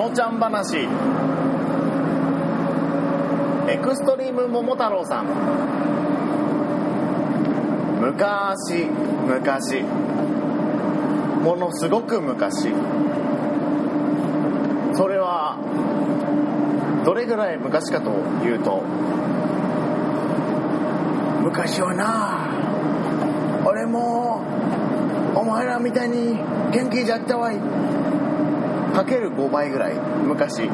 のちゃん話。エクストリーム桃太郎さん。昔昔。ものすごく昔。それはどれぐらい昔かというと昔はな俺もお前らみたいに元気じゃったわい。かける5倍ぐらい昔。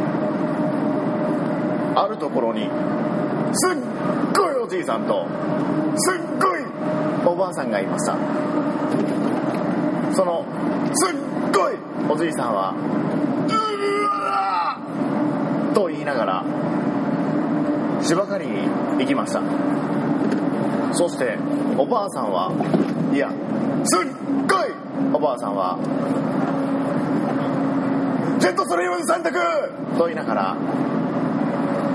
あるところにすっごいおじいさんとすっごいおばあさんがいました。そのすっごいおじいさんは「うわ!」と言いながら芝刈りに行きました。そしておばあさんはいやすっごいおばあさんはジェットストリーム洗濯と言いながら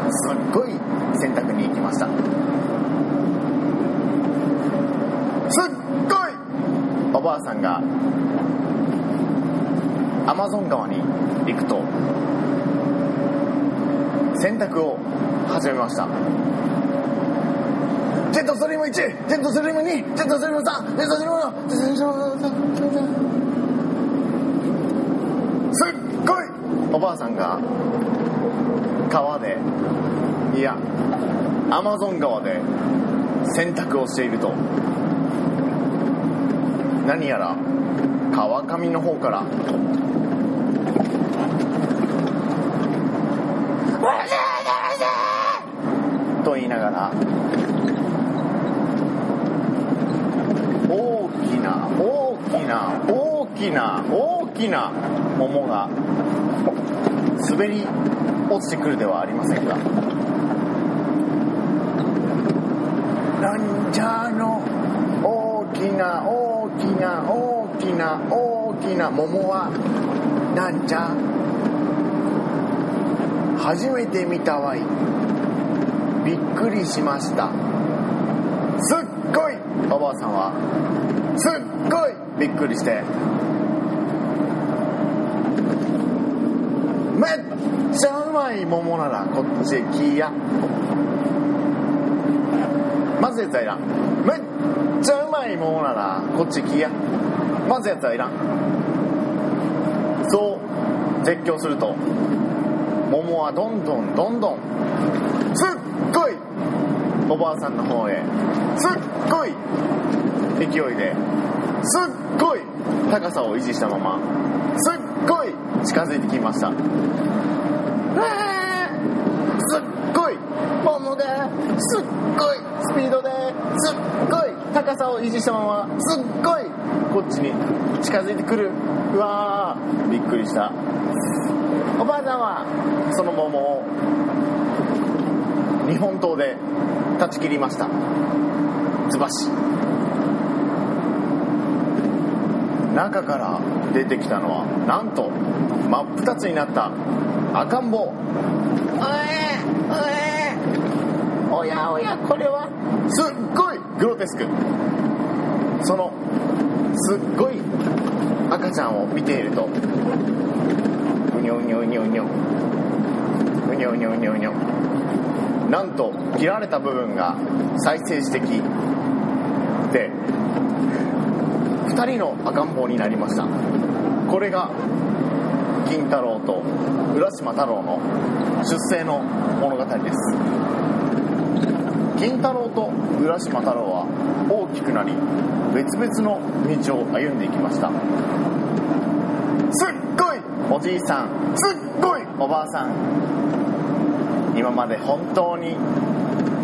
すっごい洗濯に行きました。すっごい。おばあさんがアマゾン川に行くと洗濯を始めました。ジェットストリーム1ジェットストリーム2ジェットストリーム3ジェットストリーム4ジェットストリーム5すっごいおばあさんが川でいやアマゾン川で洗濯をしていると。何やら川上の方から。と言いながら大きな大きな大きな大きな桃が滑り落ちてくるではありませんかなんじゃの大きな大きな大きな大きな桃はなんじゃ初めて見たわいびっくりしました。すっごい。おばあさんはすっごいびっくりしてめっちゃうまい桃ならこっちへ来や。まずやつはいらん。めっちゃうまい桃ならこっち来や。まずやつはいらん。そう絶叫すると桃はどんどんどんどんすっごいおばあさんの方へすっごい勢いですっごい高さを維持したまますっごい近づいてきました。すっごい桃がすっごいスピードですっごい高さを維持したまますっごいこっちに近づいてくる。うわーびっくりした。おばあさんはその桃を日本刀で断ち切りました。ズバシ。中から出てきたのはなんと真っ二つになった赤ん坊。おえおえおやおやこれは。すっごいグロテスク。そのすっごい赤ちゃんを見ていると。うにょうにょうにょうにょう。にょうにょうにょうにょなんと切られた部分が再生史的で2人の赤ん坊になりました。これが金太郎と浦島太郎の出生の物語です。金太郎と浦島太郎は大きくなり別々の道を歩んでいきました。すっごいおじいさんすっごいおばあさん。今まで本当に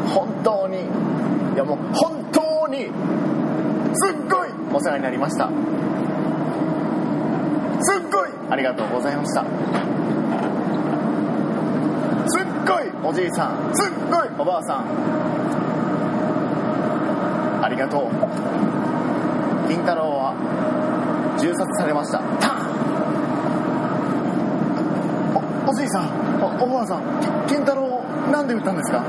本当にいやもう本当にすっごいお世話になりました。すっごいありがとうございました。すっごいおじいさんすっごいおばあさん。ありがとう。金太郎は銃殺されました。おおじいさんおおばあさん金太郎なんで撃ったんですか？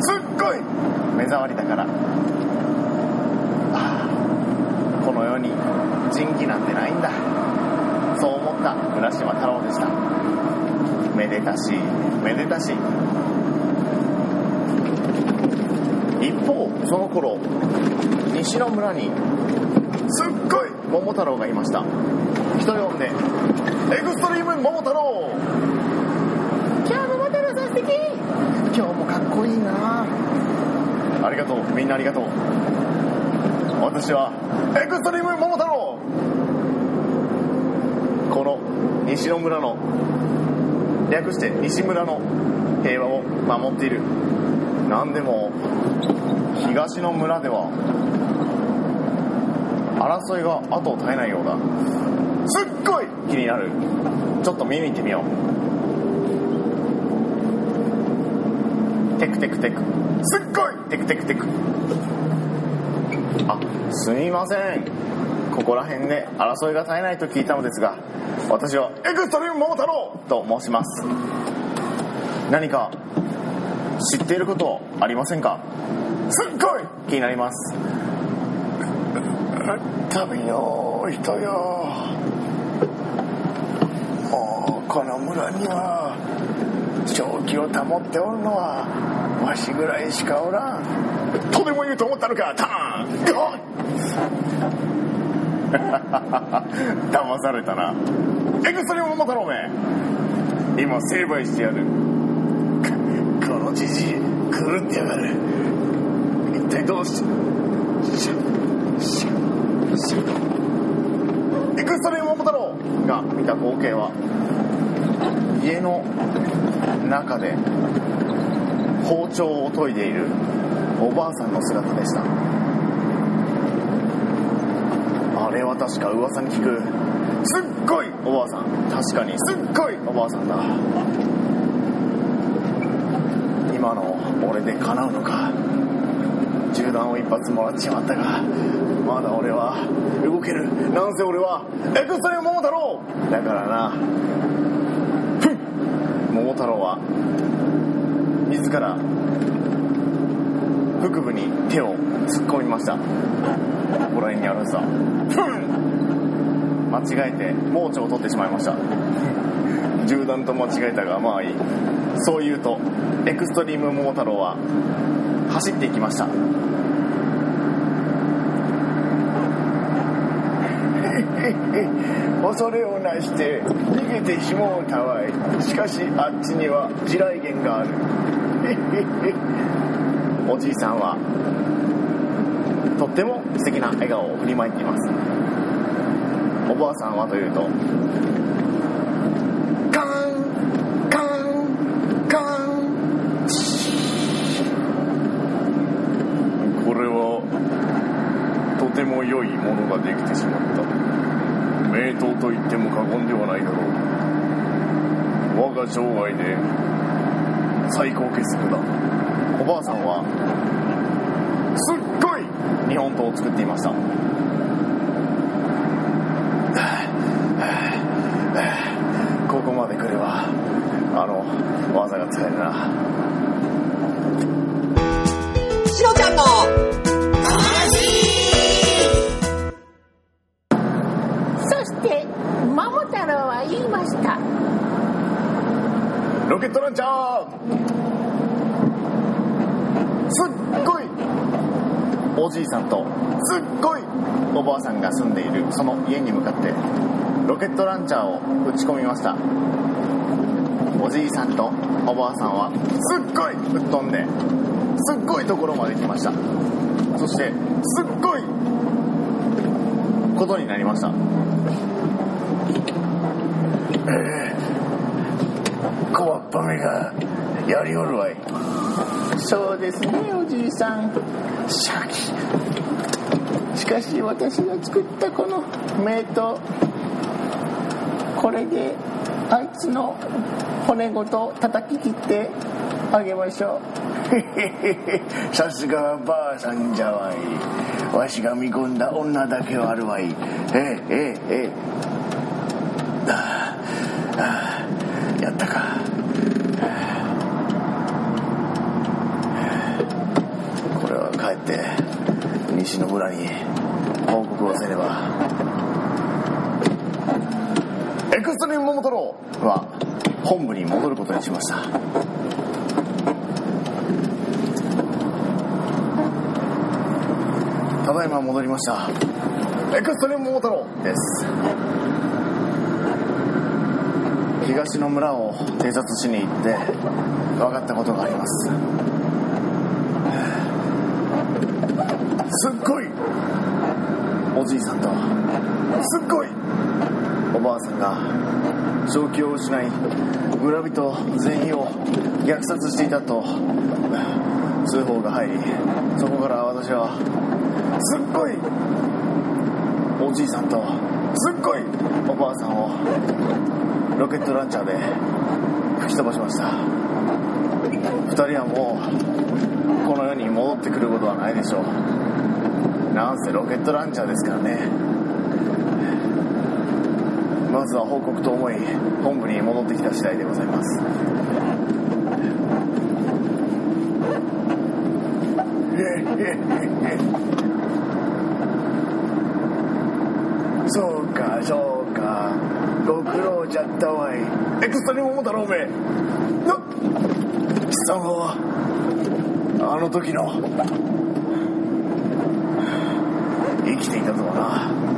すっごい目障りだから。この世に仁義なんてないんだ。そう思った浦島太郎でした。めでたしめでたし。一方その頃西の村にすっごい桃太郎がいました。人呼んでエクストリーム桃太郎。今日桃太郎さん素敵。今日もかっこいいな。ありがとう。みんなありがとう私は。エクストリーム桃太郎。この西の村の略して西村の平和を守っている。何でも東の村では争いが後を絶えないようだ。すっごい気になる。ちょっと見に行ってみよう。テクテクテク。すっごいテクテクテク。あすみません。ここら辺で争いが絶えないと聞いたのですが私はエクストリーム桃太郎と申します。何か知っていることありませんか？すっごい気になります。旅の人よ。もうこの村には正気を保っておるのはわしぐらいしかおらん。とでも言うと思ったのかターンゴッ騙されたなエクストリーム桃太郎め今成敗してやるこのじじい狂ってやがる一体どうしてしししエクストリーム桃太郎が見た光景は家の中で包丁を研いでいるおばあさんの姿でした。あれは確か噂に聞く。すっごいおばあさん。確かにすっごいおばあさんだ。今の俺で叶うのか。銃弾を一発もらっちまったがまだ俺は動ける。なんせ俺はエクストリーム桃太郎。だからな。ふん。桃太郎は自ら腹部に手を突っ込みました。ここら辺にあるさ。間違えて盲腸を取ってしまいました。銃弾と間違えたがまあいい。そう言うとエクストリーム桃太郎は走っていきました。恐れをなして逃げてしもうたわい。しかしあっちには地雷原がある。おじいさんはとっても素敵な笑顔を振りまいています。おばあさんはというとカンカンカーン。これはとても良いものができてしまった。名刀と言っても過言ではないだろう。我が生涯で最高傑作だ。おばあさんはすっごい日本刀を作っていました。ここまで来ればあの技が使えるな。しのちゃんのが住んでいるその家に向かってロケットランチャーを打ち込みました。おじいさんとおばあさんはすっごい吹っ飛んですっごいところまで来ました。そしてすっごいことになりました。小わっぱめがやりおるわい。そうですねおじいさん。シャキ。かし私が作ったこの名刀これであいつの骨ごと叩き切ってあげましょう。さすがはばあさんじゃわい。わしが見込んだ女だけはあるわい。えええええああやったか。これは帰って西の村に。報告をせねばエクストリーム桃太郎は本部に戻ることにしました。ただいま戻りました。エクストリーム桃太郎です。東の村を偵察しに行って分かったことがあります。すっごいおじいさんとすっごいおばあさんが正気を失い村人全員を虐殺していたと通報が入りそこから私はすっごいおじいさんとすっごいおばあさんをロケットランチャーで吹き飛ばしました。2人はもうこの世に戻ってくることはないでしょう。なんせロケットランチャーですからね。まずは報告と思い本部に戻ってきた次第でございます。そうかそうか。ご苦労じゃったわい。エクストリーム桃太郎め。な貴様はあの時の生きていたとは。な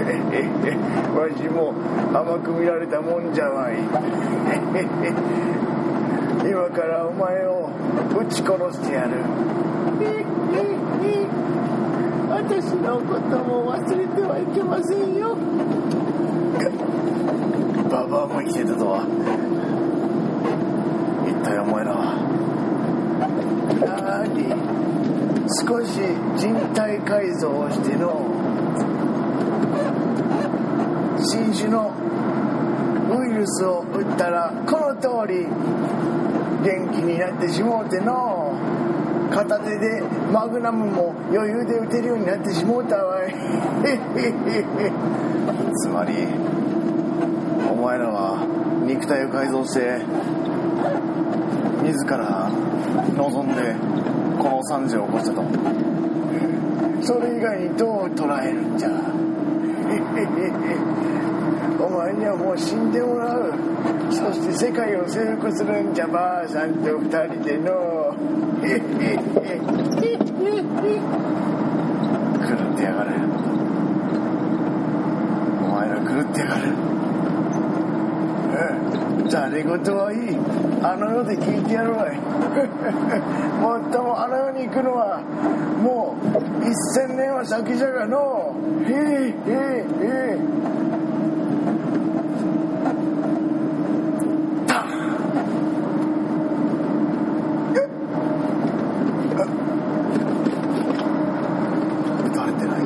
えええわしも甘く見られたもんじゃわい。今からお前を撃ち殺してやる。私のことも忘れてはいけませんよ。ババアも生きてたとは一体お前らはなに少し人体改造をしての新種のウイルスを打ったらこの通り元気になってしもうての片手でマグナムも余裕で打てるようになってしもうたわい。つまりお前らは肉体を改造して自ら望んでこの惨事を起こしたとそれ以外にどう捉えるんじゃ？お前にはもう死んでもらう。そして世界を征服するんじゃばあさんと二人での。狂ってやがるお前ら狂ってやがるうんざれ言はいいあの世で聞いてやるわい。もっともあの世に行くのはもう1000年は先じゃがの。へいへいへい。撃たれてない。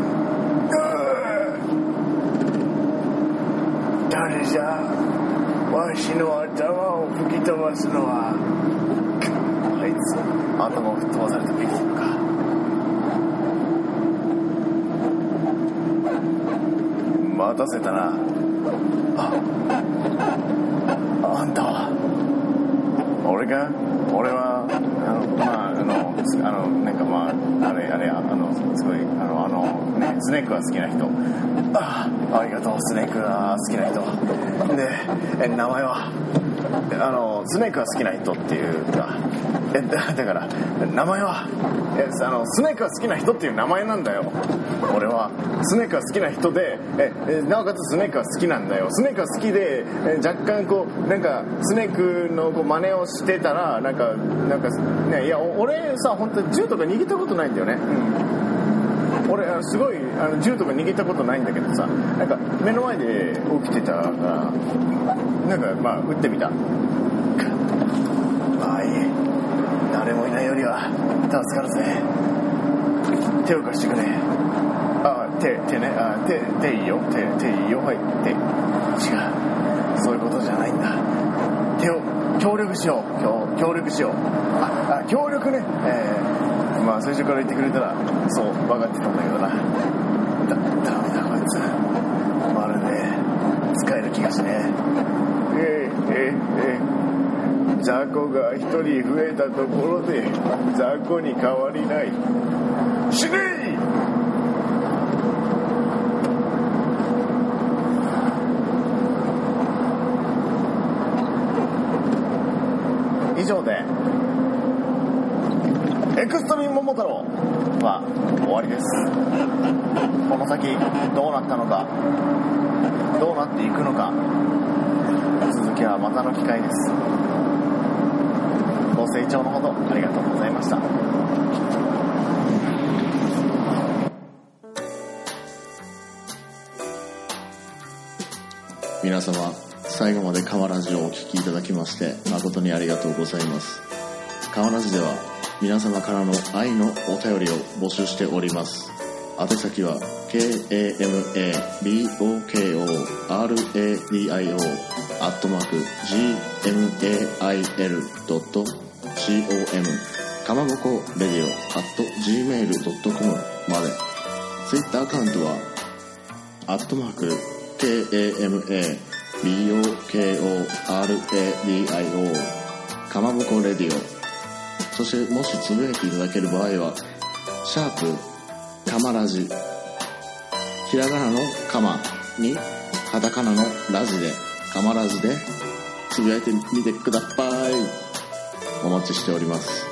誰じゃ。わしの吹き飛ばすのはあいつ？頭を吹っ飛ばされてビキるか。待たせたな。ああんたは？俺か？俺はあのまああのあのなんかまああれあれあのすごいあのあのねスネークが好きな人。あありがとうスネークが好きな人。でえ名前は？あのスネークが好きな人っていうかえだから名前はえあのスネークが好きな人っていう名前なんだよ。俺は。スネークが好きな人でえなおかつスネークが好きなんだよ。スネークが好きでえ若干こうなんかスネークのこう真似をしてたらなんかなんかねいや俺さ本当に銃とか握ったことないんだよね、うん、俺すごいあの銃とか握ったことないんだけどさなんか目の前で起きてたからなんかまあ撃ってみた。まあいい。誰もいないよりは助かるぜ。手を貸してくれ。あ手手ね。あ手手いいよ。手手いいよ。はい手。違う。そういうことじゃないんだ。手を協力しよう。協協力しよう。ああ協力ね。ええまあ最初から言ってくれたらそう分かってたんだけどな。だダメだこいつ。まるで使える気がしねえ。ええええ雑魚が一人増えたところで雑魚に変わりない。死ね！以上で。エクストリーム桃太郎は終わりです。この先どうなったのかどうなっていくのか続きはまたの機会です。ご清聴のほどありがとうございました。皆様最後まで川ラジオをお聴きいただきまして誠にありがとうございます。川ラジでは皆様からの愛のお便りを募集しております。宛先は KAMABOKORADIO アットマーク GMAIL.com かまぼこレディオ at gmail.com まで。Twitter アカウントはアットマーク KAMABOKORADIO かまぼこレディオそしてもしつぶやいていただける場合はシャープかまラジひらがなのかまにカタカナのラジでかまラジでつぶやいてみてください。お待ちしております。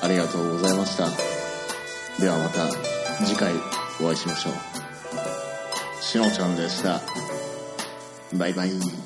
ありがとうございました。ではまた次回お会いしましょう。しのちゃんでした。バイバイ。